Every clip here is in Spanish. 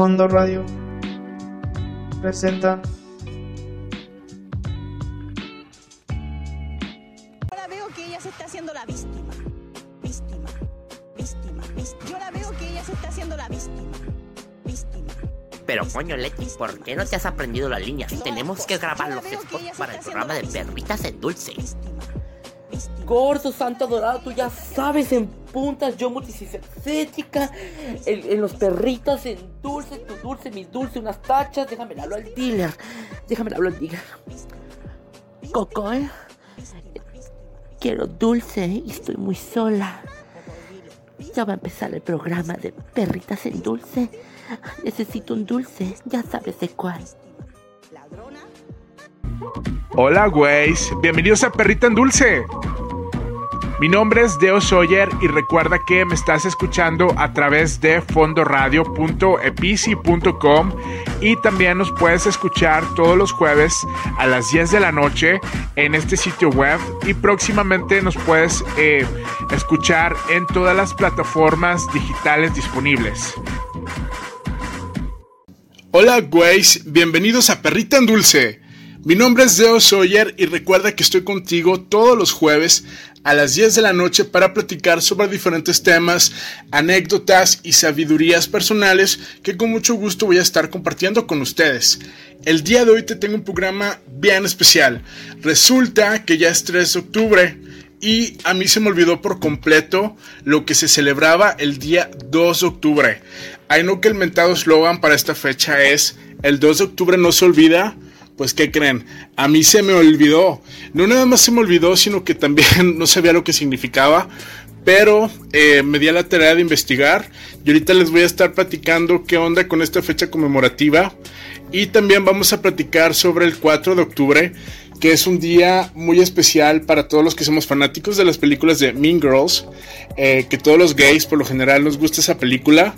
Fondo Radio presenta Ahora veo que ella se está haciendo la víctima. Víctima. Víctima. víctima. Yo la veo que ella se está haciendo la víctima. Víctima. Pero coño, Leti, ¿por qué no te has aprendido la línea? Tenemos que grabar los spots para el programa de perritas en dulce. Víctima. Víctima. Gordo, santo adorado, tú ya sabes, en puntas, yo multifacética, en, en los perritos, en dulce, tu dulce, mi dulce, unas tachas, déjame hablo al dealer, déjame hablo al dealer. Coco, ¿eh? quiero dulce y estoy muy sola. Ya va a empezar el programa de perritas en dulce. Necesito un dulce, ya sabes de cuál. Hola, güeyes. Bienvenidos a Perrita en Dulce. Mi nombre es Deo Sawyer y recuerda que me estás escuchando a través de fondoradio.epici.com y también nos puedes escuchar todos los jueves a las 10 de la noche en este sitio web y próximamente nos puedes eh, escuchar en todas las plataformas digitales disponibles. Hola, güeyes. Bienvenidos a Perrita en Dulce. Mi nombre es Deo Sawyer y recuerda que estoy contigo todos los jueves a las 10 de la noche para platicar sobre diferentes temas, anécdotas y sabidurías personales que con mucho gusto voy a estar compartiendo con ustedes. El día de hoy te tengo un programa bien especial. Resulta que ya es 3 de octubre y a mí se me olvidó por completo lo que se celebraba el día 2 de octubre. Hay no que el mentado eslogan para esta fecha es el 2 de octubre no se olvida. Pues, ¿qué creen? A mí se me olvidó. No nada más se me olvidó, sino que también no sabía lo que significaba. Pero eh, me di a la tarea de investigar. Y ahorita les voy a estar platicando qué onda con esta fecha conmemorativa. Y también vamos a platicar sobre el 4 de octubre, que es un día muy especial para todos los que somos fanáticos de las películas de Mean Girls. eh, que todos los gays por lo general nos gusta esa película.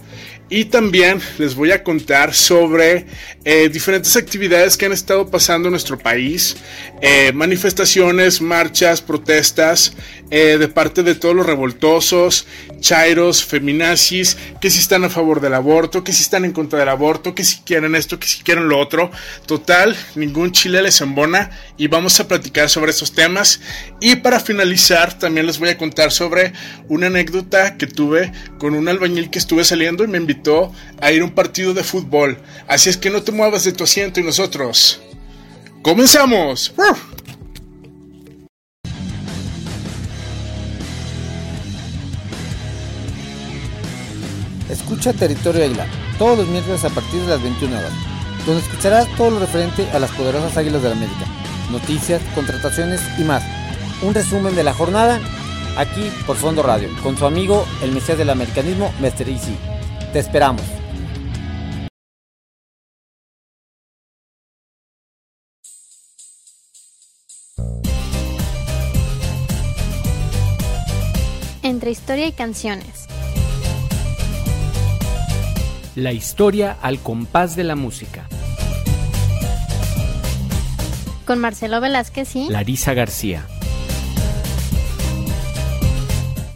Y también les voy a contar sobre eh, diferentes actividades que han estado pasando en nuestro país. eh, manifestaciones, marchas, protestas eh, de parte de todos los revoltosos, chairos, feminazis, que si están a favor del aborto, que si están en contra del aborto, que si quieren esto, que si quieren lo otro. Total, ningún chile les embona y vamos a platicar sobre esos temas. Y para finalizar, también les voy a contar sobre una anécdota que tuve con un albañil que estuve saliendo y me invitó a ir a un partido de fútbol. Así es que no te muevas de tu asiento y nosotros. ¡Comenzamos! Escucha Territorio Águila todos los miércoles a partir de las 21 horas, donde escucharás todo lo referente a las poderosas Águilas de la América, noticias, contrataciones y más. Un resumen de la jornada aquí por Fondo Radio, con su amigo el Mesías del Americanismo, Mr. Easy. Te esperamos. Entre historia y canciones. La historia al compás de la música. Con Marcelo Velázquez y Larisa García.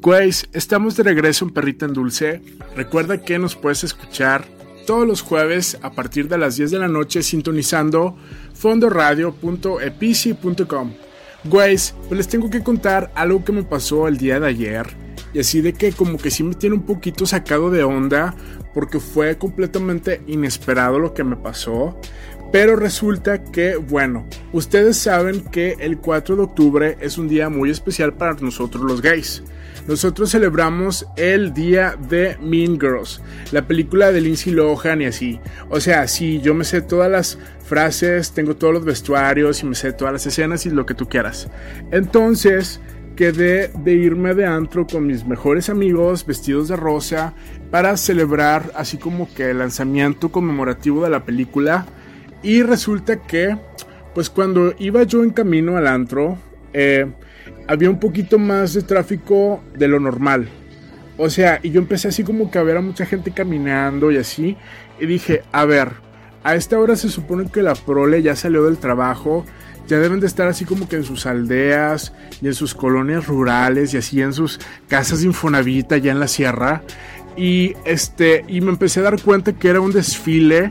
Güeyes, estamos de regreso en Perrita en Dulce. Recuerda que nos puedes escuchar todos los jueves a partir de las 10 de la noche sintonizando fondoradio.epici.com. Güeyes, pues les tengo que contar algo que me pasó el día de ayer. Y así de que como que sí me tiene un poquito sacado de onda porque fue completamente inesperado lo que me pasó. Pero resulta que, bueno, ustedes saben que el 4 de octubre es un día muy especial para nosotros los gays. Nosotros celebramos el día de Mean Girls, la película de Lindsay Lohan y así. O sea, sí, yo me sé todas las frases, tengo todos los vestuarios y me sé todas las escenas y lo que tú quieras. Entonces, quedé de irme de antro con mis mejores amigos vestidos de rosa para celebrar así como que el lanzamiento conmemorativo de la película. Y resulta que, pues cuando iba yo en camino al antro, eh, había un poquito más de tráfico de lo normal. O sea, y yo empecé así como que a ver a mucha gente caminando y así. Y dije, a ver, a esta hora se supone que la prole ya salió del trabajo. Ya deben de estar así como que en sus aldeas y en sus colonias rurales y así en sus casas de Infonavita ya en la sierra. Y este, y me empecé a dar cuenta que era un desfile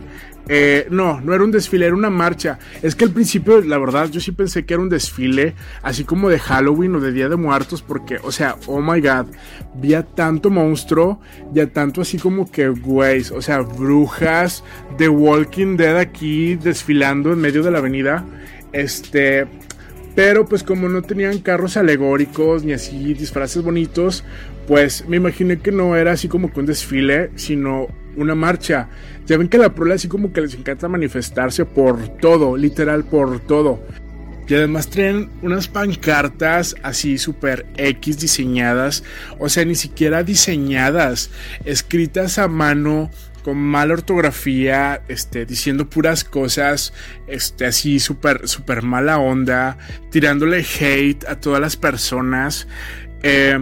eh, no, no era un desfile, era una marcha. Es que al principio, la verdad, yo sí pensé que era un desfile, así como de Halloween o de Día de Muertos, porque, o sea, oh my god, vi a tanto monstruo y a tanto así como que, güeyes, o sea, brujas de Walking Dead aquí desfilando en medio de la avenida. Este, pero pues como no tenían carros alegóricos ni así disfraces bonitos, pues me imaginé que no era así como que un desfile, sino una marcha. Ya ven que la prola así como que les encanta manifestarse por todo, literal por todo. Y además traen unas pancartas así super X diseñadas, o sea, ni siquiera diseñadas, escritas a mano con mala ortografía, este, diciendo puras cosas, este, así súper, súper mala onda, tirándole hate a todas las personas. Eh,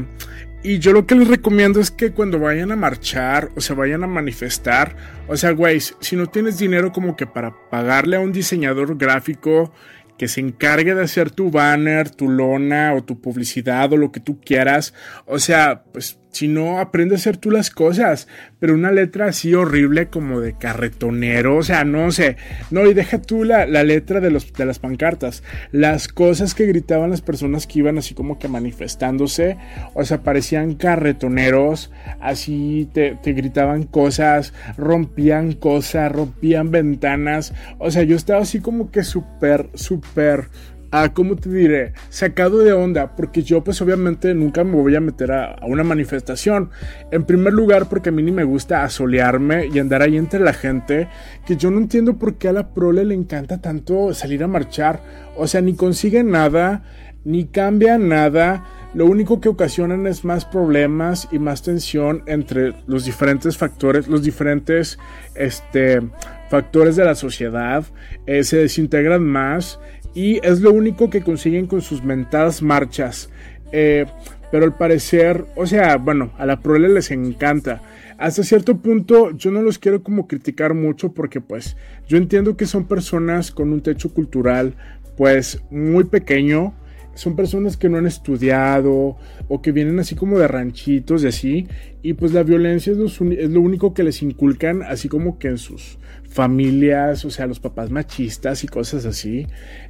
y yo lo que les recomiendo es que cuando vayan a marchar o se vayan a manifestar, o sea, güey, si no tienes dinero como que para pagarle a un diseñador gráfico que se encargue de hacer tu banner, tu lona o tu publicidad o lo que tú quieras, o sea, pues si no, aprende a hacer tú las cosas. Pero una letra así horrible como de carretonero, o sea, no sé. No, y deja tú la, letra de, los, de las pancartas. Las cosas que gritaban las personas que iban así como que manifestándose, o sea, parecían carretoneros, así te, te gritaban cosas, rompían cosas, rompían ventanas. O sea, yo estaba así como que súper, súper a, ¿cómo te diré? Sacado de onda, porque yo pues obviamente nunca me voy a meter a, una manifestación. En primer lugar, porque a mí ni me gusta asolearme y andar ahí entre la gente, que yo no entiendo por qué a la prole le encanta tanto salir a marchar. O sea, ni consigue nada, ni cambia nada. Lo único que ocasionan es más problemas y más tensión entre los diferentes factores, los diferentes este, factores de la sociedad. Eh, se desintegran más y es lo único que consiguen con sus mentadas marchas. Eh, pero al parecer, o sea, bueno, a la prole les encanta. Hasta cierto punto yo no los quiero como criticar mucho porque pues yo entiendo que son personas con un techo cultural pues muy pequeño. Son personas que no han estudiado o que vienen así como de ranchitos y así. Y pues la violencia es lo único que les inculcan así como que en sus familias, o sea, los papás machistas y cosas así.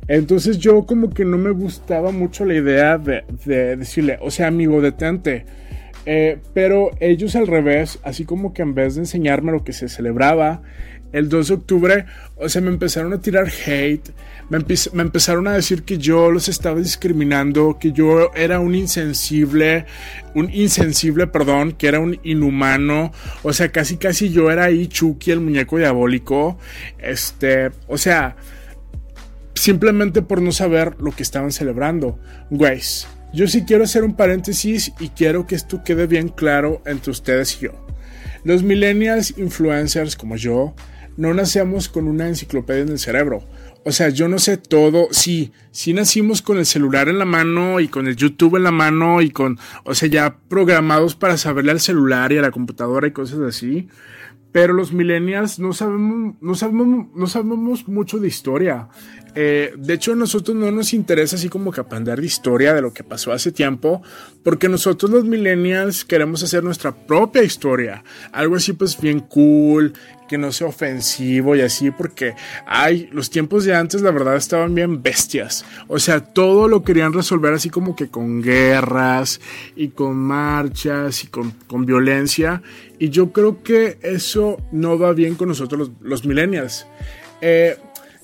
Entonces yo como que no me gustaba mucho la idea de, decirle, o sea, amigo, detente. Eh, pero ellos al revés, así como que en vez de enseñarme lo que se celebraba, el 2 de octubre, o sea, me empezaron a tirar hate, me, empezaron a decir que yo los estaba discriminando, que yo era un insensible, un insensible, perdón, que era un inhumano, o sea, casi casi yo era ahí Chucky, el muñeco diabólico, este, o sea, simplemente por no saber lo que estaban celebrando. Güeyes, yo sí quiero hacer un paréntesis y quiero que esto quede bien claro entre ustedes y yo. Los millennials influencers como yo, no nacemos con una enciclopedia en el cerebro. O sea, yo no sé todo. Sí, sí nacimos con el celular en la mano y con el YouTube en la mano y con, o sea, ya programados para saberle al celular y a la computadora y cosas así. Pero los millennials no sabemos, no sabemos, no sabemos mucho de historia. Eh, de hecho, a nosotros no nos interesa así como que de historia de lo que pasó hace tiempo, porque nosotros los millennials queremos hacer nuestra propia historia. Algo así pues bien cool, que no sea ofensivo y así, porque, ay, los tiempos de antes la verdad estaban bien bestias. O sea, todo lo querían resolver así como que con guerras y con marchas y con, con violencia. Y yo creo que eso no va bien con nosotros los, millennials. Eh,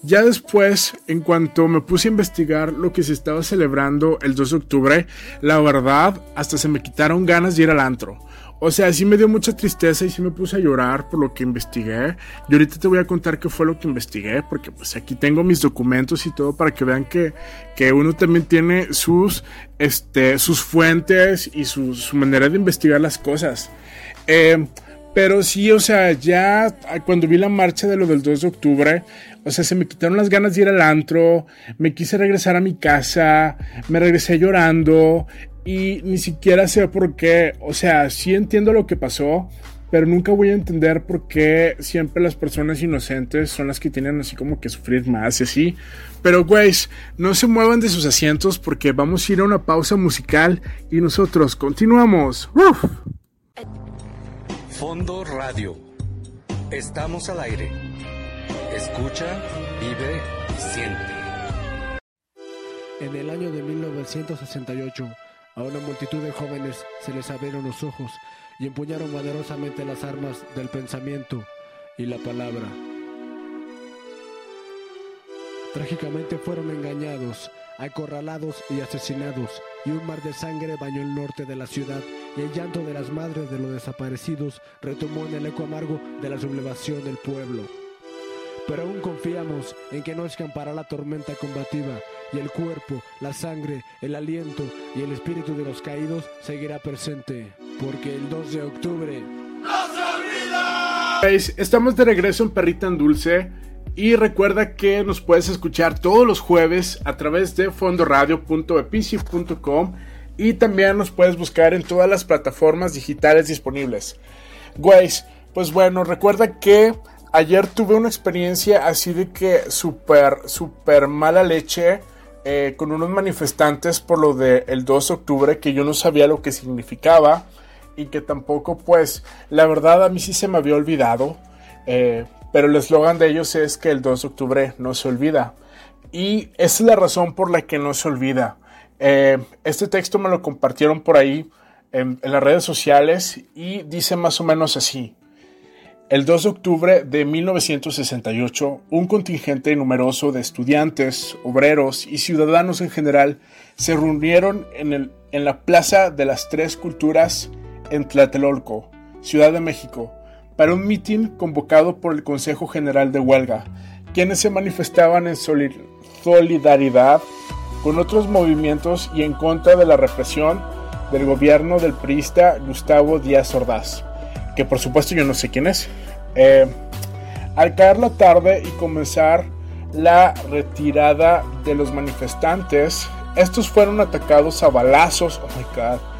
ya después, en cuanto me puse a investigar lo que se estaba celebrando el 2 de octubre, la verdad, hasta se me quitaron ganas de ir al antro. o sea, sí me dio mucha tristeza y sí me puse a llorar por lo que investigué. Y ahorita te voy a contar qué fue lo que investigué, porque pues aquí tengo mis documentos y todo para que vean que, que uno también tiene sus, este, sus fuentes y su manera de investigar las cosas. Eh, pero sí, o sea, ya cuando vi la marcha de lo del 2 de octubre, o sea, se me quitaron las ganas de ir al antro, me quise regresar a mi casa, me regresé llorando y ni siquiera sé por qué, o sea, sí entiendo lo que pasó, pero nunca voy a entender por qué siempre las personas inocentes son las que tienen así como que sufrir más y así. Pero, güeyes, no se muevan de sus asientos porque vamos a ir a una pausa musical y nosotros continuamos. ¡Uf! Fondo Radio. Estamos al aire. Escucha, vive y siente. En el año de 1968, a una multitud de jóvenes se les abrieron los ojos y empuñaron poderosamente las armas del pensamiento y la palabra. Trágicamente fueron engañados, acorralados y asesinados, y un mar de sangre bañó el norte de la ciudad y el llanto de las madres de los desaparecidos retomó en el eco amargo de la sublevación del pueblo. Pero aún confiamos en que no escampará la tormenta combativa y el cuerpo, la sangre, el aliento y el espíritu de los caídos seguirá presente, porque el 2 de octubre... Estamos de regreso en Perrita en Dulce y recuerda que nos puedes escuchar todos los jueves a través de fondoradio.epici.com y también nos puedes buscar en todas las plataformas digitales disponibles. Güeyes, pues bueno, recuerda que ayer tuve una experiencia así de que súper, súper mala leche eh, con unos manifestantes por lo del 2 de octubre que yo no sabía lo que significaba y que tampoco pues la verdad a mí sí se me había olvidado. Eh, pero el eslogan de ellos es que el 2 de octubre no se olvida. Y esa es la razón por la que no se olvida. Eh, este texto me lo compartieron por ahí en, las redes sociales y dice más o menos así. El 2 de octubre de 1968, un contingente numeroso de estudiantes, obreros y ciudadanos en general se reunieron en, el, en la Plaza de las Tres Culturas en Tlatelolco, Ciudad de México, para un mitin convocado por el Consejo General de Huelga, quienes se manifestaban en solidaridad con otros movimientos y en contra de la represión del gobierno del priista Gustavo Díaz Ordaz, que por supuesto yo no sé quién es. Eh, al caer la tarde y comenzar la retirada de los manifestantes, estos fueron atacados a balazos, oh my god,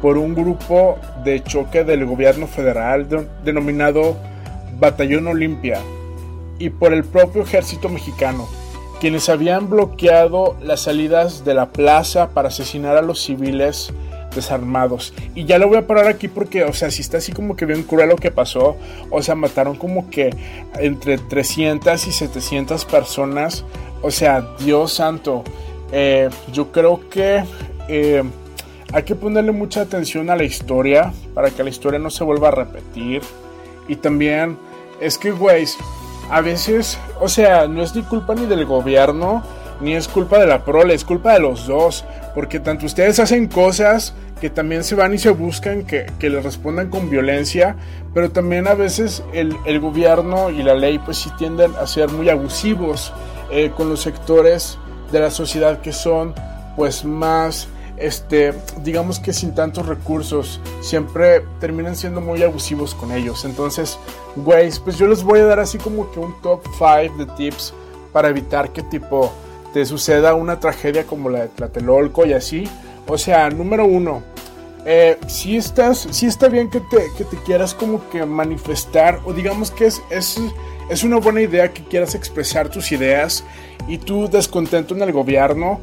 por un grupo de choque del gobierno federal denominado Batallón Olimpia y por el propio ejército mexicano, quienes habían bloqueado las salidas de la plaza para asesinar a los civiles desarmados. Y ya lo voy a parar aquí porque, o sea, si está así como que bien cruel lo que pasó. O sea, mataron como que entre 300 y 700 personas. O sea, Dios santo. Eh, yo creo que eh, hay que ponerle mucha atención a la historia para que la historia no se vuelva a repetir. Y también es que, güey, a veces, o sea, no es culpa ni del gobierno, ni es culpa de la prole, es culpa de los dos. Porque tanto ustedes hacen cosas que también se van y se buscan que, que les respondan con violencia, pero también a veces el, el, gobierno y la ley pues sí tienden a ser muy abusivos eh, con los sectores de la sociedad que son pues más este, digamos que sin tantos recursos, siempre terminan siendo muy abusivos con ellos. Entonces, güey, pues yo les voy a dar así como que un top 5 de tips para evitar que tipo te suceda una tragedia como la de Tlatelolco y así. O sea, número uno, eh, si estás, si está bien que te, que te quieras como que manifestar, o digamos que es, es, es una buena idea que quieras expresar tus ideas y tú descontento en el gobierno,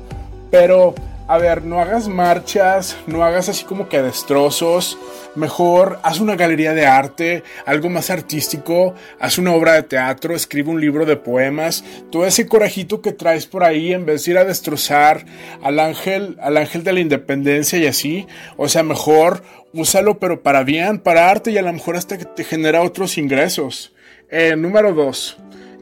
pero a ver, no hagas marchas, no hagas así como que destrozos. Mejor haz una galería de arte, algo más artístico, haz una obra de teatro, escribe un libro de poemas. Todo ese corajito que traes por ahí, en vez de ir a destrozar al ángel, al ángel de la independencia y así. O sea, mejor úsalo, pero para bien, para arte y a lo mejor hasta que te genera otros ingresos. Eh, número 2.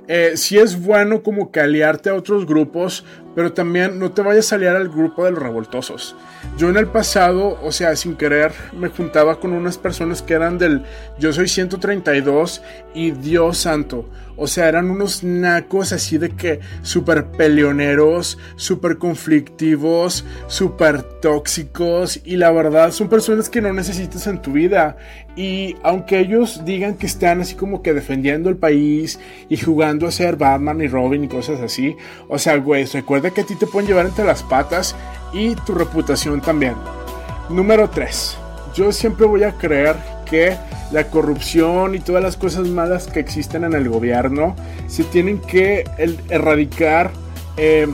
Eh, si es bueno como que aliarte a otros grupos pero también no te vayas a aliar al grupo de los revoltosos. Yo en el pasado, o sea, sin querer, me juntaba con unas personas que eran del Yo Soy 132 y Dios Santo. O sea, eran unos nacos así de que súper peleoneros, súper conflictivos, súper tóxicos. Y la verdad, son personas que no necesitas en tu vida. Y aunque ellos digan que están así como que defendiendo el país y jugando a ser Batman y Robin y cosas así, o sea, güey, recuerda que a ti te pueden llevar entre las patas y tu reputación también. Número 3. Yo siempre voy a creer que la corrupción y todas las cosas malas que existen en el gobierno se tienen que erradicar eh,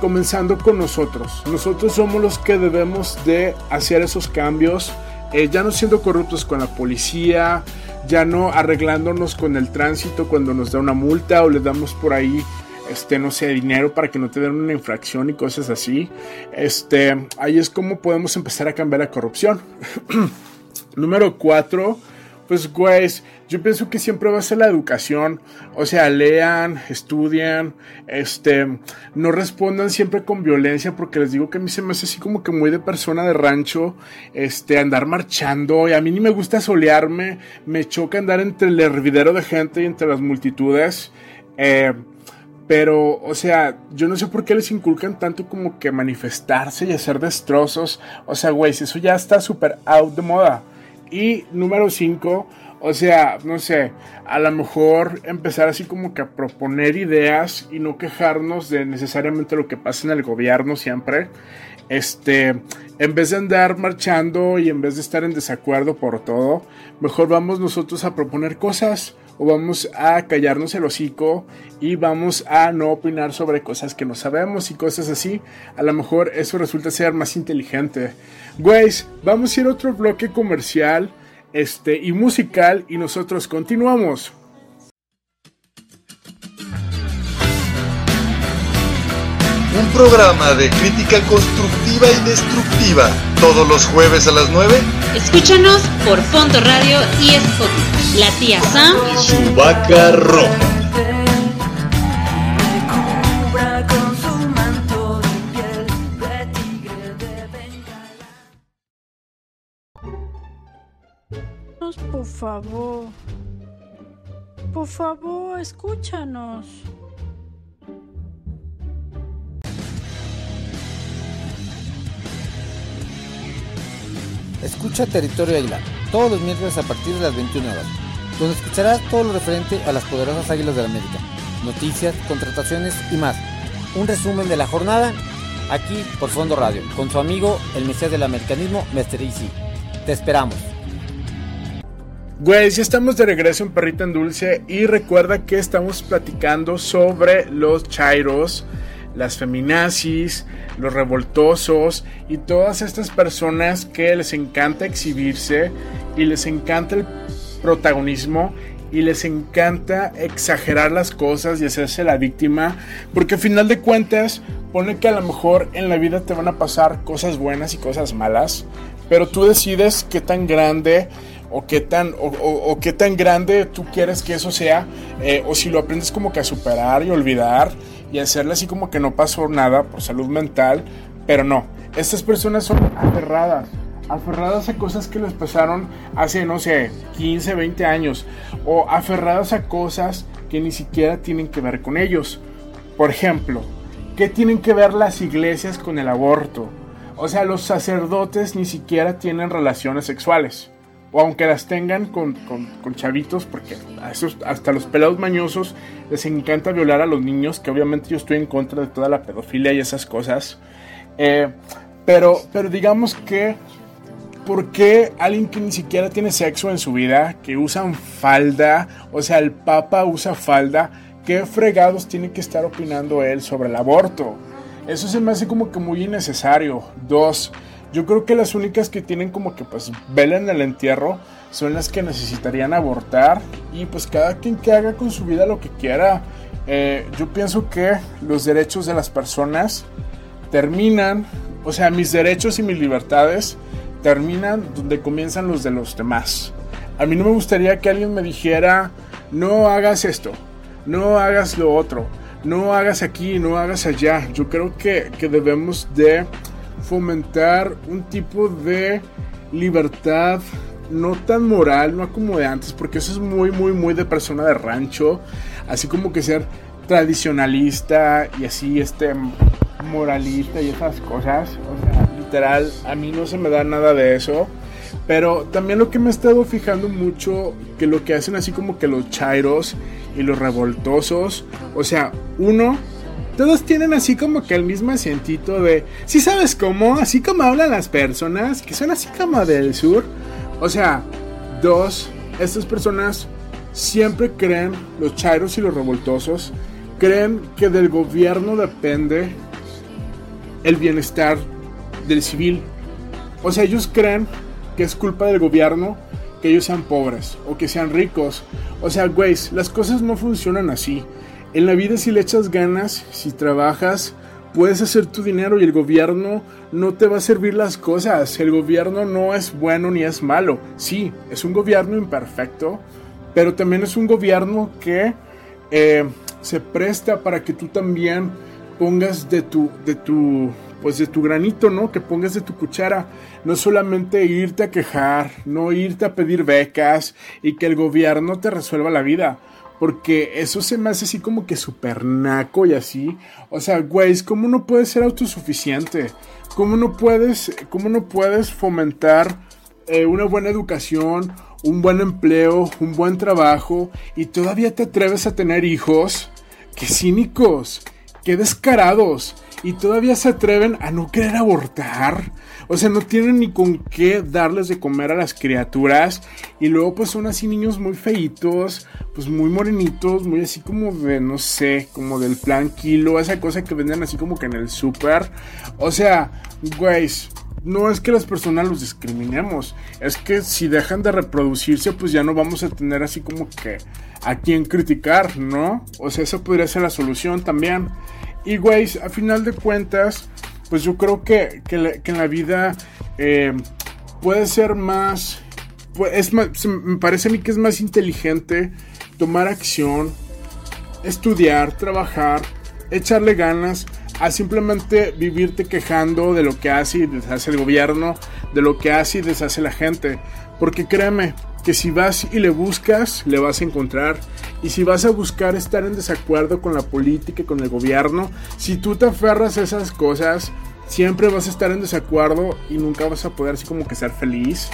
comenzando con nosotros. Nosotros somos los que debemos de hacer esos cambios, eh, ya no siendo corruptos con la policía, ya no arreglándonos con el tránsito cuando nos da una multa o le damos por ahí este, no sé, dinero para que no te den una infracción y cosas así. Este, ahí es como podemos empezar a cambiar la corrupción. Número 4, pues güey, yo pienso que siempre va a ser la educación. O sea, lean, estudian, este, no respondan siempre con violencia, porque les digo que a mí se me hace así como que muy de persona de rancho, este, andar marchando, y a mí ni me gusta solearme, me choca andar entre el hervidero de gente y entre las multitudes. Eh, pero, o sea, yo no sé por qué les inculcan tanto como que manifestarse y hacer destrozos. O sea, güey, si eso ya está súper out de moda. Y número 5, o sea, no sé, a lo mejor empezar así como que a proponer ideas y no quejarnos de necesariamente lo que pasa en el gobierno siempre. Este, en vez de andar marchando y en vez de estar en desacuerdo por todo, mejor vamos nosotros a proponer cosas o vamos a callarnos el hocico y vamos a no opinar sobre cosas que no sabemos y cosas así. A lo mejor eso resulta ser más inteligente. Güeyes, vamos a ir a otro bloque comercial este, y musical y nosotros continuamos. Un programa de crítica constructiva y destructiva todos los jueves a las 9. Escúchanos por Fondo Radio y Spotify la tía Sam y su vaca roja. Por favor, por favor, escúchanos. Escucha Territorio Águila todos los miércoles a partir de las 21 horas donde escucharás todo lo referente a las poderosas Águilas de la América, noticias, contrataciones y más. Un resumen de la jornada aquí por Fondo Radio, con su amigo el Mesías del Americanismo, Mr. Easy. Te esperamos. Güey, ya estamos de regreso en Perrita en Dulce y recuerda que estamos platicando sobre los chairos, las feminazis, los revoltosos y todas estas personas que les encanta exhibirse y les encanta el protagonismo y les encanta exagerar las cosas y hacerse la víctima, porque al final de cuentas pone que a lo mejor en la vida te van a pasar cosas buenas y cosas malas, pero tú decides qué tan grande o qué tan o, qué tan grande tú quieres que eso sea, eh, o si lo aprendes como que a superar y olvidar y hacerle así como que no pasó nada por salud mental, pero no, estas personas son aferradas aferradas a cosas que les pasaron hace, no sé, 15, 20 años, o aferradas a cosas que ni siquiera tienen que ver con ellos. Por ejemplo, ¿qué tienen que ver las iglesias con el aborto? O sea, los sacerdotes ni siquiera tienen relaciones sexuales. O aunque las tengan con, con, chavitos, porque hasta los pelados mañosos les encanta violar a los niños, que obviamente yo estoy en contra de toda la pedofilia y esas cosas. Eh, pero, pero digamos que ¿por qué alguien que ni siquiera tiene sexo en su vida, que usan falda, o sea, el Papa usa falda, qué fregados tiene que estar opinando él sobre el aborto? Eso se me hace como que muy innecesario. Dos, yo creo que las únicas que tienen como que pues vela el entierro son las que necesitarían abortar y pues cada quien que haga con su vida lo que quiera. Eh, yo pienso que los derechos de las personas terminan, o sea, mis derechos y mis libertades terminan donde comienzan los de los demás. A mí no me gustaría que alguien me dijera, no hagas esto, no hagas lo otro, no hagas aquí, no hagas allá. Yo creo que, que debemos de fomentar un tipo de libertad no tan moral, no como de antes, porque eso es muy, muy, muy de persona de rancho, así como que ser tradicionalista y así, este, moralista y esas cosas, o sea, literal, a mí no se me da nada de eso. Pero también lo que me he estado fijando mucho, que lo que hacen así como que los chairos y los revoltosos, o sea, uno, todos tienen así como que el mismo asientito de, si sabes cómo, así como hablan las personas, que son así como del sur. O sea, dos, estas personas siempre creen, los chairos y los revoltosos, creen que del gobierno depende el bienestar del civil. O sea, ellos creen que es culpa del gobierno que ellos sean pobres o que sean ricos. O sea, güey, las cosas no funcionan así. En la vida si le echas ganas, si trabajas, puedes hacer tu dinero y el gobierno no te va a servir las cosas. El gobierno no es bueno ni es malo. Sí, es un gobierno imperfecto, pero también es un gobierno que eh, se presta para que tú también pongas de tu, de tu pues de tu granito, ¿no? Que pongas de tu cuchara. No solamente irte a quejar, no irte a pedir becas y que el gobierno te resuelva la vida. Porque eso se me hace así como que super naco y así. O sea, güey, ¿cómo no puedes ser autosuficiente? ¿Cómo no puedes, cómo no puedes fomentar eh, una buena educación, un buen empleo, un buen trabajo y todavía te atreves a tener hijos? ¡Qué cínicos! ¡Qué descarados! Y todavía se atreven a no querer abortar. O sea, no tienen ni con qué darles de comer a las criaturas. Y luego pues son así niños muy feitos, pues muy morenitos, muy así como de, no sé, como del plan kilo, esa cosa que venden así como que en el súper. O sea, güeyes, no es que las personas los discriminemos, es que si dejan de reproducirse, pues ya no vamos a tener así como que a quien criticar, ¿no? O sea, esa podría ser la solución también. Y, güey, a final de cuentas, pues yo creo que, en la vida eh, puede ser más, pues, es más, me parece a mí que es más inteligente tomar acción, estudiar, trabajar, echarle ganas a simplemente vivirte quejando de lo que hace y deshace el gobierno, de lo que hace y deshace la gente. Porque créeme, que si vas y le buscas, le vas a encontrar. Y si vas a buscar estar en desacuerdo con la política y con el gobierno, si tú te aferras a esas cosas, siempre vas a estar en desacuerdo y nunca vas a poder así como que ser feliz.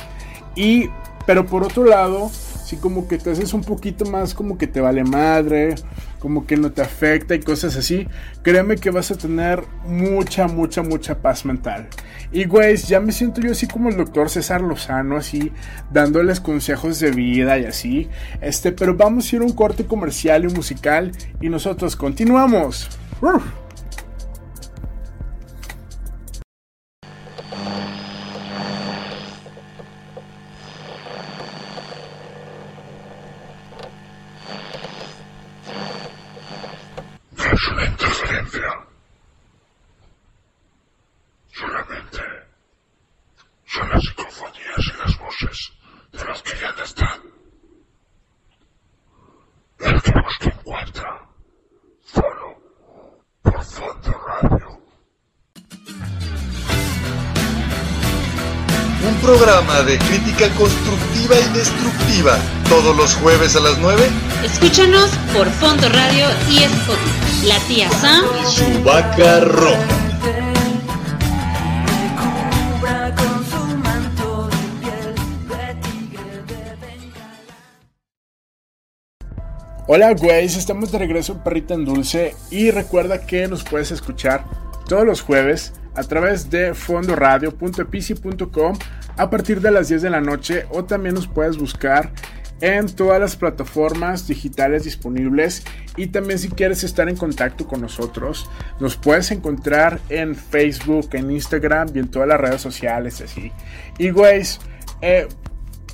Y, pero por otro lado, si como que te haces un poquito más como que te vale madre, como que no te afecta y cosas así, créeme que vas a tener mucha, mucha, mucha paz mental. Y güey, ya me siento yo así como el doctor César Lozano, así, dándoles consejos de vida y así. Este, pero vamos a ir a un corte comercial y musical y nosotros continuamos. Programa de crítica constructiva y destructiva todos los jueves a las 9. Escúchanos por Fondo Radio y Spotify. La tía Sam y su vaca roja. Hola güeyes, estamos de regreso en Perrita en Dulce y recuerda que nos puedes escuchar todos los jueves a través de fondoradio.pc.com a partir de las 10 de la noche o también nos puedes buscar en todas las plataformas digitales disponibles y también si quieres estar en contacto con nosotros nos puedes encontrar en Facebook, en Instagram y en todas las redes sociales así. Y güeyes, eh,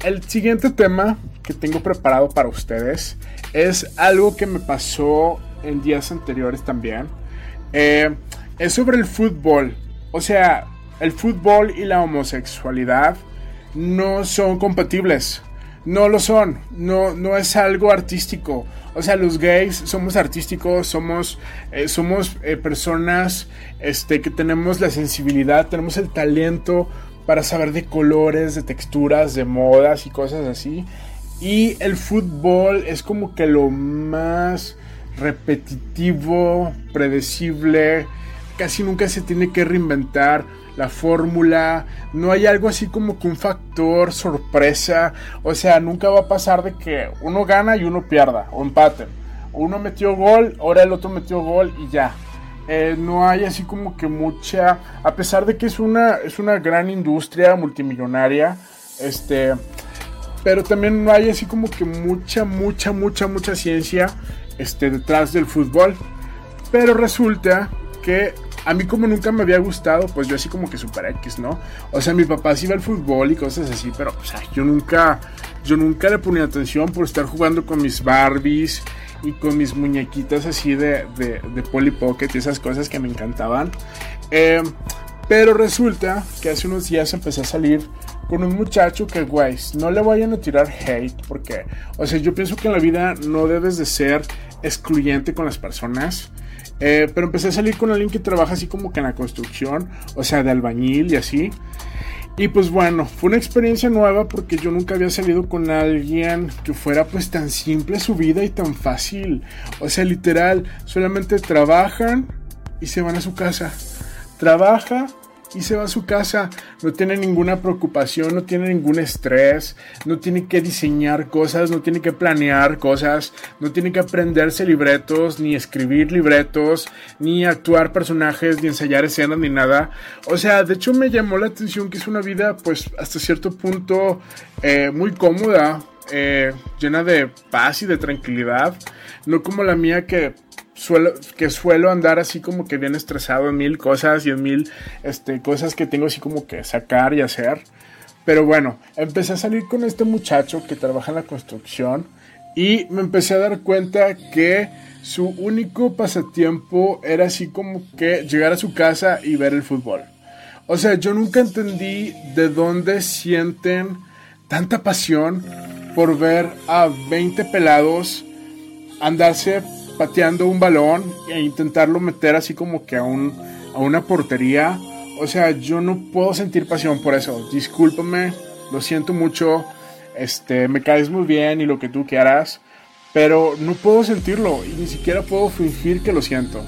el siguiente tema que tengo preparado para ustedes es algo que me pasó en días anteriores también. Eh, es sobre el fútbol. O sea, el fútbol y la homosexualidad no son compatibles. no lo son, no, no es algo artístico. O sea, los gays somos artísticos, somos, eh, somos eh, personas este, que tenemos la sensibilidad, tenemos el talento para saber de colores, de texturas, de modas y cosas así. Y el fútbol es como que lo más repetitivo, predecible, casi nunca se tiene que reinventar la fórmula, no hay algo así como que un factor sorpresa, o sea, nunca va a pasar de que uno gana y uno pierda o empate. Uno metió gol, ahora el otro metió gol y ya. Eh, no hay así como que mucha, a pesar de que es una, es una gran industria multimillonaria, este, pero también no hay así como que mucha, mucha, mucha, mucha ciencia este, detrás del fútbol. Pero resulta que a mí como nunca me había gustado, pues yo así como que super X, ¿no? O sea, mi papá sí iba al fútbol y cosas así, pero o sea, yo nunca, yo nunca le ponía atención por estar jugando con mis Barbies y con mis muñequitas así de, de, Polly Pocket y esas cosas que me encantaban. Eh, pero resulta que hace unos días empecé a salir con un muchacho que, güey, no le vayan a tirar hate, porque, o sea, yo pienso que en la vida no debes de ser excluyente con las personas. Eh, pero empecé a salir con alguien que trabaja así como que en la construcción, o sea, de albañil y así. Y pues bueno, fue una experiencia nueva porque yo nunca había salido con alguien que fuera pues tan simple su vida y tan fácil. O sea, literal, solamente trabajan y se van a su casa. Trabaja, y se va a su casa. No tiene ninguna preocupación, no tiene ningún estrés, no tiene que diseñar cosas, no tiene que planear cosas, no tiene que aprenderse libretos, ni escribir libretos, ni actuar personajes, ni ensayar escenas, ni nada. O sea, de hecho me llamó la atención que es una vida, pues, hasta cierto punto eh, muy cómoda. Eh, llena de paz y de tranquilidad, no como la mía que suelo, que suelo andar así como que bien estresado en mil cosas y en mil este, cosas que tengo así como que sacar y hacer. Pero bueno, empecé a salir con este muchacho que trabaja en la construcción y me empecé a dar cuenta que su único pasatiempo era así como que llegar a su casa y ver el fútbol. O sea, yo nunca entendí de dónde sienten tanta pasión por ver a 20 pelados andarse pateando un balón e intentarlo meter así como que a, un, a una portería. O sea, yo no puedo sentir pasión por eso. Discúlpame, lo siento mucho. Este, me caes muy bien y lo que tú quieras. Pero no puedo sentirlo y ni siquiera puedo fingir que lo siento.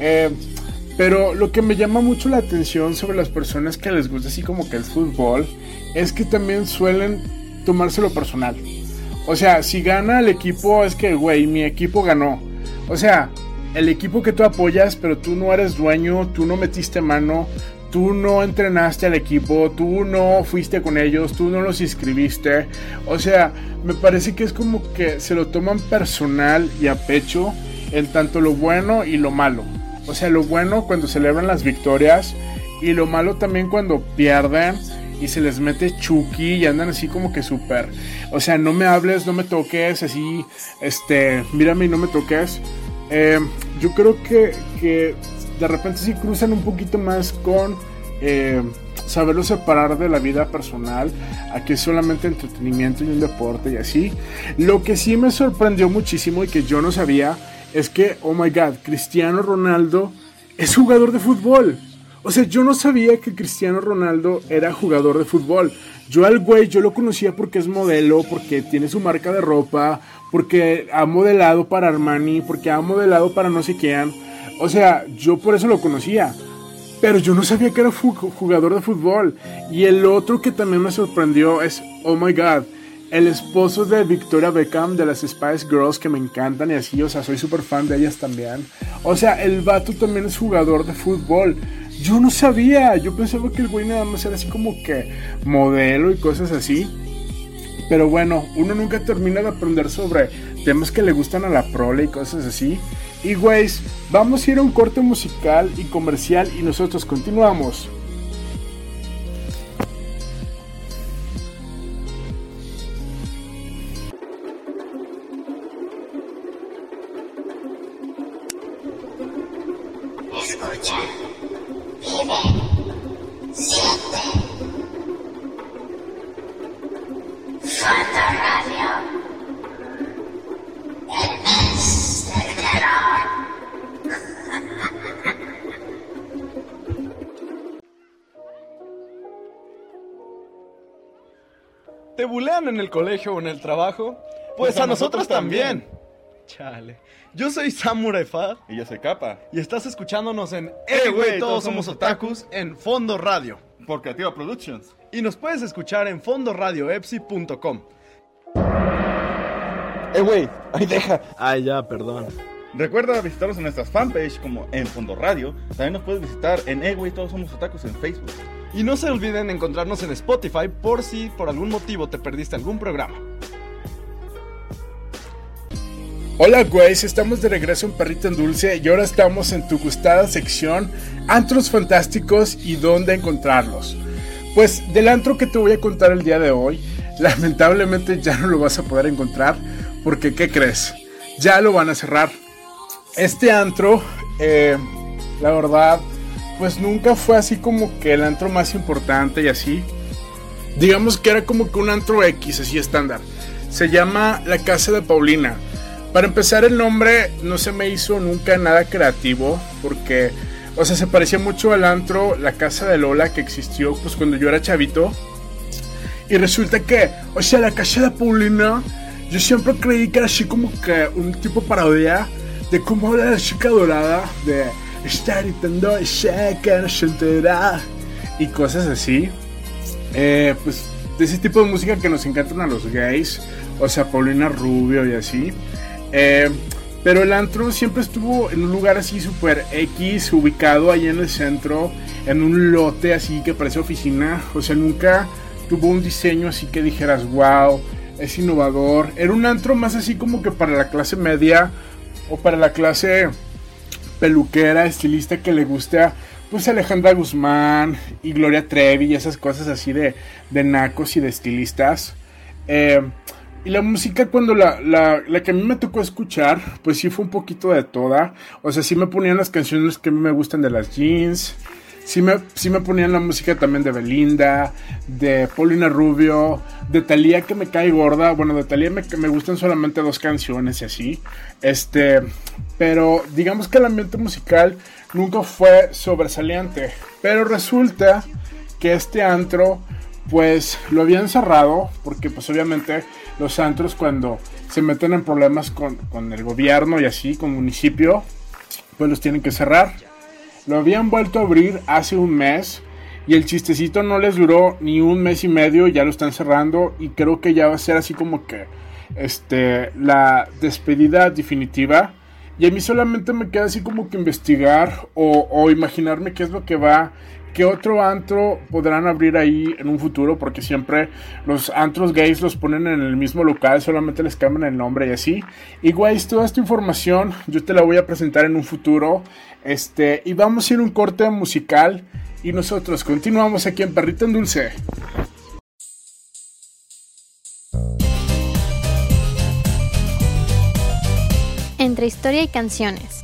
Eh, pero lo que me llama mucho la atención sobre las personas que les gusta así como que el fútbol es que también suelen tomárselo personal. O sea, si gana el equipo es que, güey, mi equipo ganó. O sea, el equipo que tú apoyas, pero tú no eres dueño, tú no metiste mano, tú no entrenaste al equipo, tú no fuiste con ellos, tú no los inscribiste. O sea, me parece que es como que se lo toman personal y a pecho en tanto lo bueno y lo malo. O sea, lo bueno cuando celebran las victorias y lo malo también cuando pierden y se les mete Chucky y andan así como que súper. O sea, no me hables, no me toques, así, este, mírame y no me toques. Eh, yo creo que, que, de repente sí cruzan un poquito más con eh, saberlo separar de la vida personal, a que es solamente entretenimiento y un deporte y así. Lo que sí me sorprendió muchísimo y que yo no sabía es que, oh my god, Cristiano Ronaldo es jugador de fútbol. O sea, yo no sabía que Cristiano Ronaldo era jugador de fútbol. Yo al güey, yo lo conocía porque es modelo, porque tiene su marca de ropa, porque ha modelado para Armani, porque ha modelado para no sé quién. O sea, yo por eso lo conocía. Pero yo no sabía que era jugador de fútbol. Y el otro que también me sorprendió es, oh my god, el esposo de Victoria Beckham de las Spice Girls que me encantan y así, o sea, soy súper fan de ellas también. O sea, el vato también es jugador de fútbol. Yo no sabía, yo pensaba que el güey nada más era así como que modelo y cosas así. Pero bueno, uno nunca termina de aprender sobre temas que le gustan a la prole y cosas así. Y güeyes, vamos a ir a un corte musical y comercial y nosotros continuamos. En el colegio o en el trabajo? Pues, a, nosotros, también. Chale. Yo soy Samurai Fa. Y yo soy Capa. Y estás escuchándonos en Eh, güey, todos somos otakus en Fondo Radio. Por Creativa Productions. Y nos puedes escuchar en fondoradioepsi.com. Eh, güey, ahí deja. Ay, ya, perdón. Recuerda visitarnos en nuestras fanpage como en Fondo Radio. También nos puedes visitar en Eh, güey, todos somos otakus en Facebook. Y no se olviden encontrarnos en Spotify por si por algún motivo te perdiste algún programa. Hola güeyes, estamos de regreso en Perrito en Dulce y ahora estamos en tu gustada sección Antros Fantásticos y dónde encontrarlos. Pues del antro que te voy a contar el día de hoy, lamentablemente ya no lo vas a poder encontrar porque ¿qué crees? Ya lo van a cerrar. Este antro, eh, la verdad, pues nunca fue así como que el antro más importante y así. Digamos que era como que un antro X, así estándar. Se llama La Casa de Paulina. Para empezar, el nombre no se me hizo nunca nada creativo, porque, o sea, se parecía mucho al antro La Casa de Lola que existió pues cuando yo era chavito. Y resulta que, o sea, La Casa de Paulina, yo siempre creí que era así como que un tipo parodia de cómo habla la chica dorada, de estar gritando, y cosas así. Eh, pues de ese tipo de música que nos encantan a los gays, o sea, Paulina Rubio y así. Eh, pero el antro siempre estuvo en un lugar así súper X, ubicado ahí en el centro, en un lote así que parece oficina. O sea, nunca tuvo un diseño así que dijeras, wow, es innovador. Era un antro más así como que para la clase media o para la clase peluquera, estilista que le gusta pues Alejandra Guzmán y Gloria Trevi y esas cosas así de, de nacos y de estilistas. Eh, y la música cuando la, la, la, que a mí me tocó escuchar, pues sí fue un poquito de toda. O sea, sí me ponían las canciones que a mí me gustan de las jeans. Sí me, me ponían la música también de Belinda, de Paulina Rubio, de Thalía que me cae gorda. Bueno, de Thalía me, me gustan solamente dos canciones y así. Este, pero digamos que el ambiente musical nunca fue sobresaliente. Pero resulta que este antro, pues lo habían cerrado, porque pues obviamente los antros cuando se meten en problemas con, con, el gobierno y así, con municipio, pues los tienen que cerrar. Lo habían vuelto a abrir hace un mes y el chistecito no les duró ni un mes y medio, ya lo están cerrando y creo que ya va a ser así como que este la despedida definitiva. Y a mí solamente me queda así como que investigar o, o imaginarme qué es lo que va ¿Qué otro antro podrán abrir ahí en un futuro? Porque siempre los antros gays los ponen en el mismo local, solamente les cambian el nombre y así. Y guays, toda esta información yo te la voy a presentar en un futuro. Este, y vamos a ir un corte musical. Y nosotros continuamos aquí en Perrito en Dulce. Entre historia y canciones.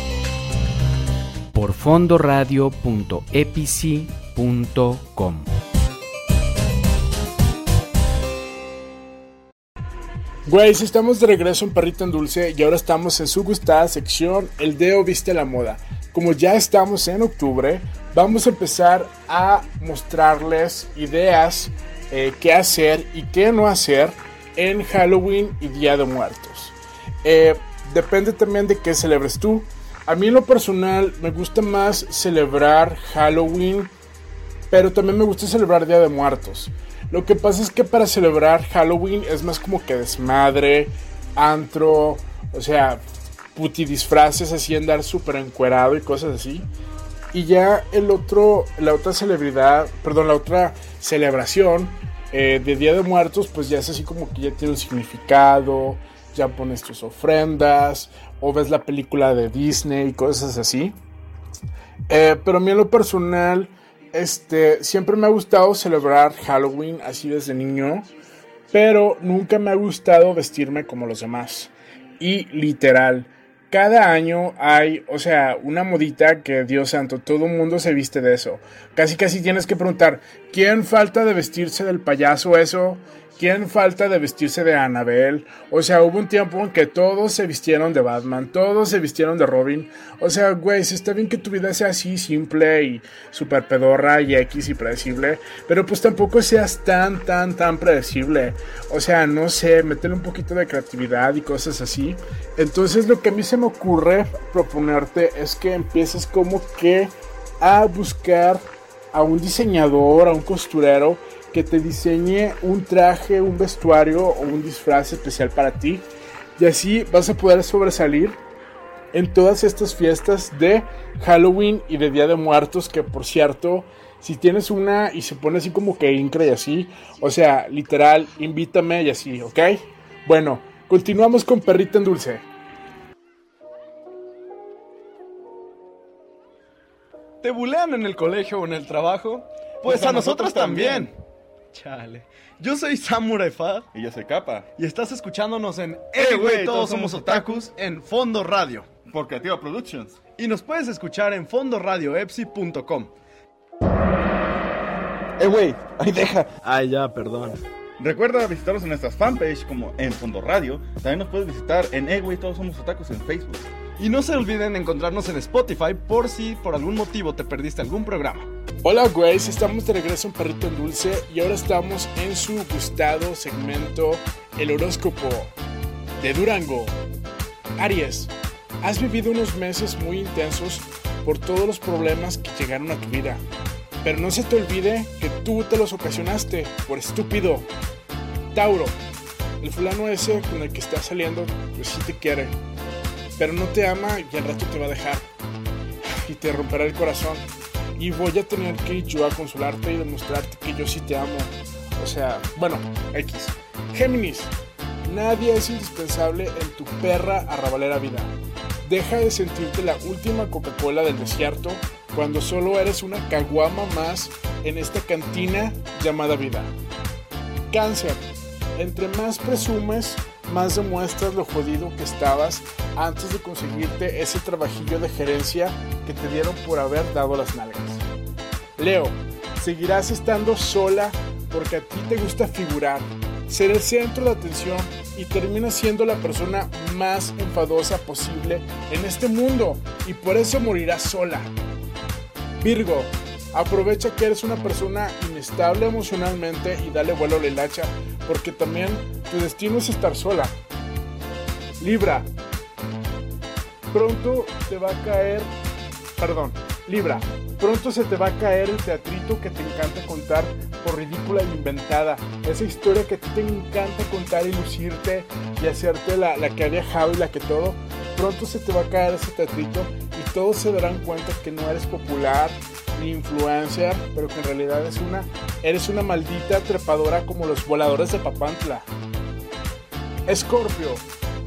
Por fondoradio.epici.com. Güeyes, estamos de regreso en Perrito en Dulce y ahora estamos en su gustada sección El Deo Viste la Moda. Como ya estamos en octubre, vamos a empezar a mostrarles ideas, eh, qué hacer y qué no hacer en Halloween y Día de Muertos. Eh, depende también de qué celebres tú. A mí en lo personal me gusta más celebrar Halloween, pero también me gusta celebrar Día de Muertos. Lo que pasa es que para celebrar Halloween es más como que desmadre, antro, o sea, puti disfraces así, andar súper encuerado y cosas así. Y ya el otro, la otra celebridad, perdón, la otra celebración eh, de Día de Muertos, pues ya es así como que ya tiene un significado, ya pones tus ofrendas, o ves la película de Disney y cosas así. Eh, pero a mí en lo personal, este, siempre me ha gustado celebrar Halloween así desde niño, pero nunca me ha gustado vestirme como los demás. Y literal, cada año hay, o sea, una modita que, Dios santo, todo el mundo se viste de eso. Casi casi tienes que preguntar, ¿quién falta de vestirse del payaso eso? ¿Quién falta de vestirse de Annabelle? O sea, hubo un tiempo en que todos se vistieron de Batman, todos se vistieron de Robin. O sea, güey, si está bien que tu vida sea así simple y super pedorra y X y predecible, pero pues tampoco seas tan, tan, tan predecible. O sea, no sé, métele un poquito de creatividad y cosas así. Entonces lo que a mí se me ocurre proponerte es que empieces como que a buscar a un diseñador, a un costurero que te diseñe un traje, un vestuario o un disfraz especial para ti. Y así vas a poder sobresalir en todas estas fiestas de Halloween y de Día de Muertos, que por cierto, si tienes una y se pone así como que incre y así, o sea, literal, invítame y así, ¿ok? Bueno, continuamos con Perrita en Dulce. ¿Te bulean en el colegio o en el trabajo? Pues, a, nosotros, también. Chale. Yo soy Samurai Fad. Y yo soy Capa. Y estás escuchándonos en Eh, güey, todos somos otakus en Fondo Radio. Por Creativa Productions. Y nos puedes escuchar en fondoradioepsi.com. Eh, güey, ahí deja. Ay, ya, perdón. Recuerda visitarnos en nuestras fanpage como en Fondo Radio. También nos puedes visitar en Eh, güey, todos somos otakus en Facebook. Y no se olviden encontrarnos en Spotify por si por algún motivo te perdiste algún programa. Hola Grace, estamos de regreso en Perrito en Dulce y ahora estamos en su gustado segmento El horóscopo de Durango. Aries, has vivido unos meses muy intensos por todos los problemas que llegaron a tu vida. Pero no se te olvide que tú te los ocasionaste por estúpido. Tauro, el fulano ese con el que estás saliendo, pues sí te quiere, pero no te ama y al rato te va a dejar. Y te romperá el corazón. Y voy a tener que ir yo a consolarte y demostrarte que yo sí te amo. O sea, bueno, X. Géminis, nadie es indispensable en tu perra arrabalera vida. Deja de sentirte la última Coca-Cola del desierto cuando solo eres una caguama más en esta cantina llamada vida. Cáncer, entre más presumes, más demuestras lo jodido que estabas antes de conseguirte ese trabajillo de gerencia que te dieron por haber dado las nalgas. Leo, seguirás estando sola porque a ti te gusta figurar, ser el centro de atención y terminas siendo la persona más enfadosa posible en este mundo y por eso morirás sola. Virgo, aprovecha que eres una persona inestable emocionalmente y dale vuelo a la hilacha porque también tu destino es estar sola. Libra, pronto te va a caer, perdón, Libra, pronto se te va a caer el teatrito que te encanta contar por ridícula e inventada. Esa historia que te encanta contar y lucirte y hacerte la, la que ha viajado y la que todo. Pronto se te va a caer ese teatrito y todos se darán cuenta que no eres popular influencer, pero que en realidad es una, eres una maldita trepadora como los voladores de Papantla. Escorpio,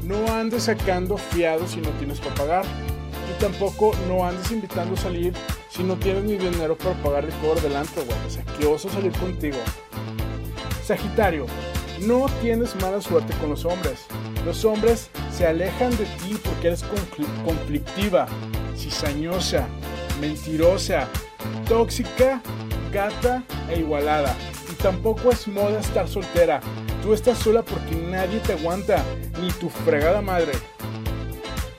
no andes sacando fiados si no tienes para pagar. Y tampoco no andes invitando a salir si no tienes ni dinero para pagar el cobro delante, güey. O sea, que oso salir contigo. Sagitario, no tienes mala suerte con los hombres. Los hombres se alejan de ti porque eres conflictiva, cizañosa, mentirosa, tóxica, gata e igualada. Y tampoco es moda estar soltera. Tú estás sola porque nadie te aguanta, ni tu fregada madre.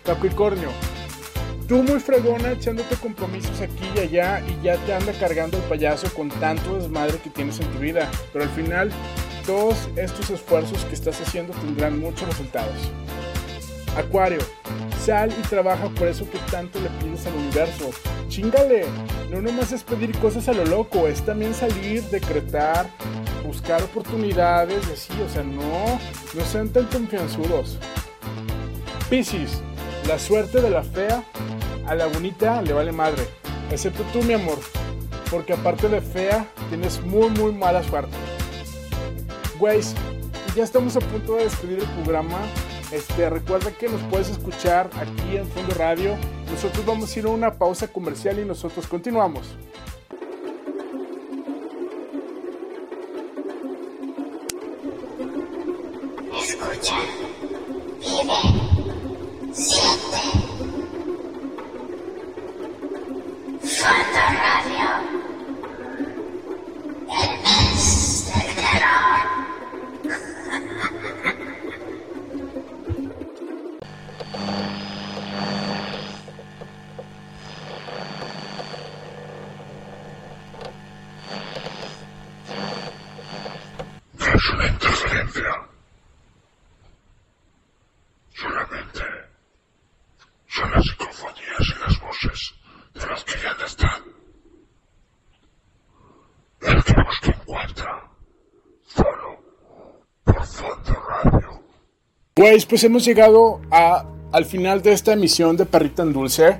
Capricornio, tú muy fregona echándote compromisos aquí y allá y ya te anda cargando el payaso con tanto desmadre que tienes en tu vida. Pero al final, todos estos esfuerzos que estás haciendo tendrán muchos resultados. Acuario, sal y trabaja por eso que tanto le pides al universo. Chingale, no nomás es pedir cosas a lo loco, es también salir, decretar, buscar oportunidades, así, o sea, no, no sean tan confianzudos. Piscis, la suerte de la fea a la bonita le vale madre, excepto tú, mi amor, porque aparte de fea, tienes muy, muy mala suerte. Güeyes, ya estamos a punto de despedir el programa. Este, recuerda que nos puedes escuchar aquí en Fondo Radio. Nosotros vamos a ir a una pausa comercial y nosotros continuamos. Pues, pues hemos llegado a, al final de esta emisión de Perrita en Dulce.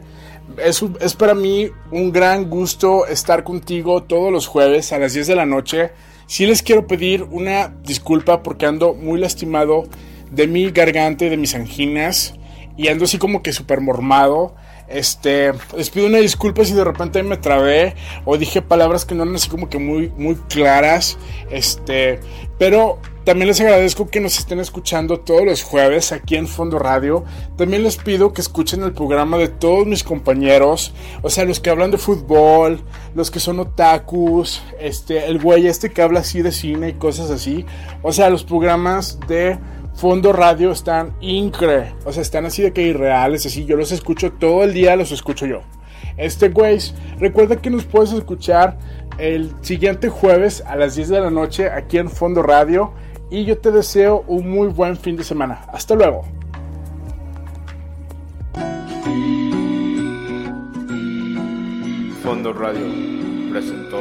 Es, es para mí un gran gusto estar contigo todos los jueves a las 10 de la noche. Sí les quiero pedir una disculpa porque ando muy lastimado de mi garganta y de mis anginas. Y ando así como que súper mormado. Este, les pido una disculpa si de repente me trabé o dije palabras que no eran así como que muy, muy claras. Este, pero también les agradezco que nos estén escuchando todos los jueves aquí en Fondo Radio. También les pido que escuchen el programa de todos mis compañeros, o sea, los que hablan de fútbol, los que son otakus, este, el güey este que habla así de cine y cosas así. O sea, los programas de Fondo Radio están incre, o sea, están así de que irreales, así yo los escucho todo el día, los escucho yo. Este güey, recuerda que nos puedes escuchar el siguiente jueves a las 10 de la noche aquí en Fondo Radio y yo te deseo un muy buen fin de semana. Hasta luego. Fondo Radio presentó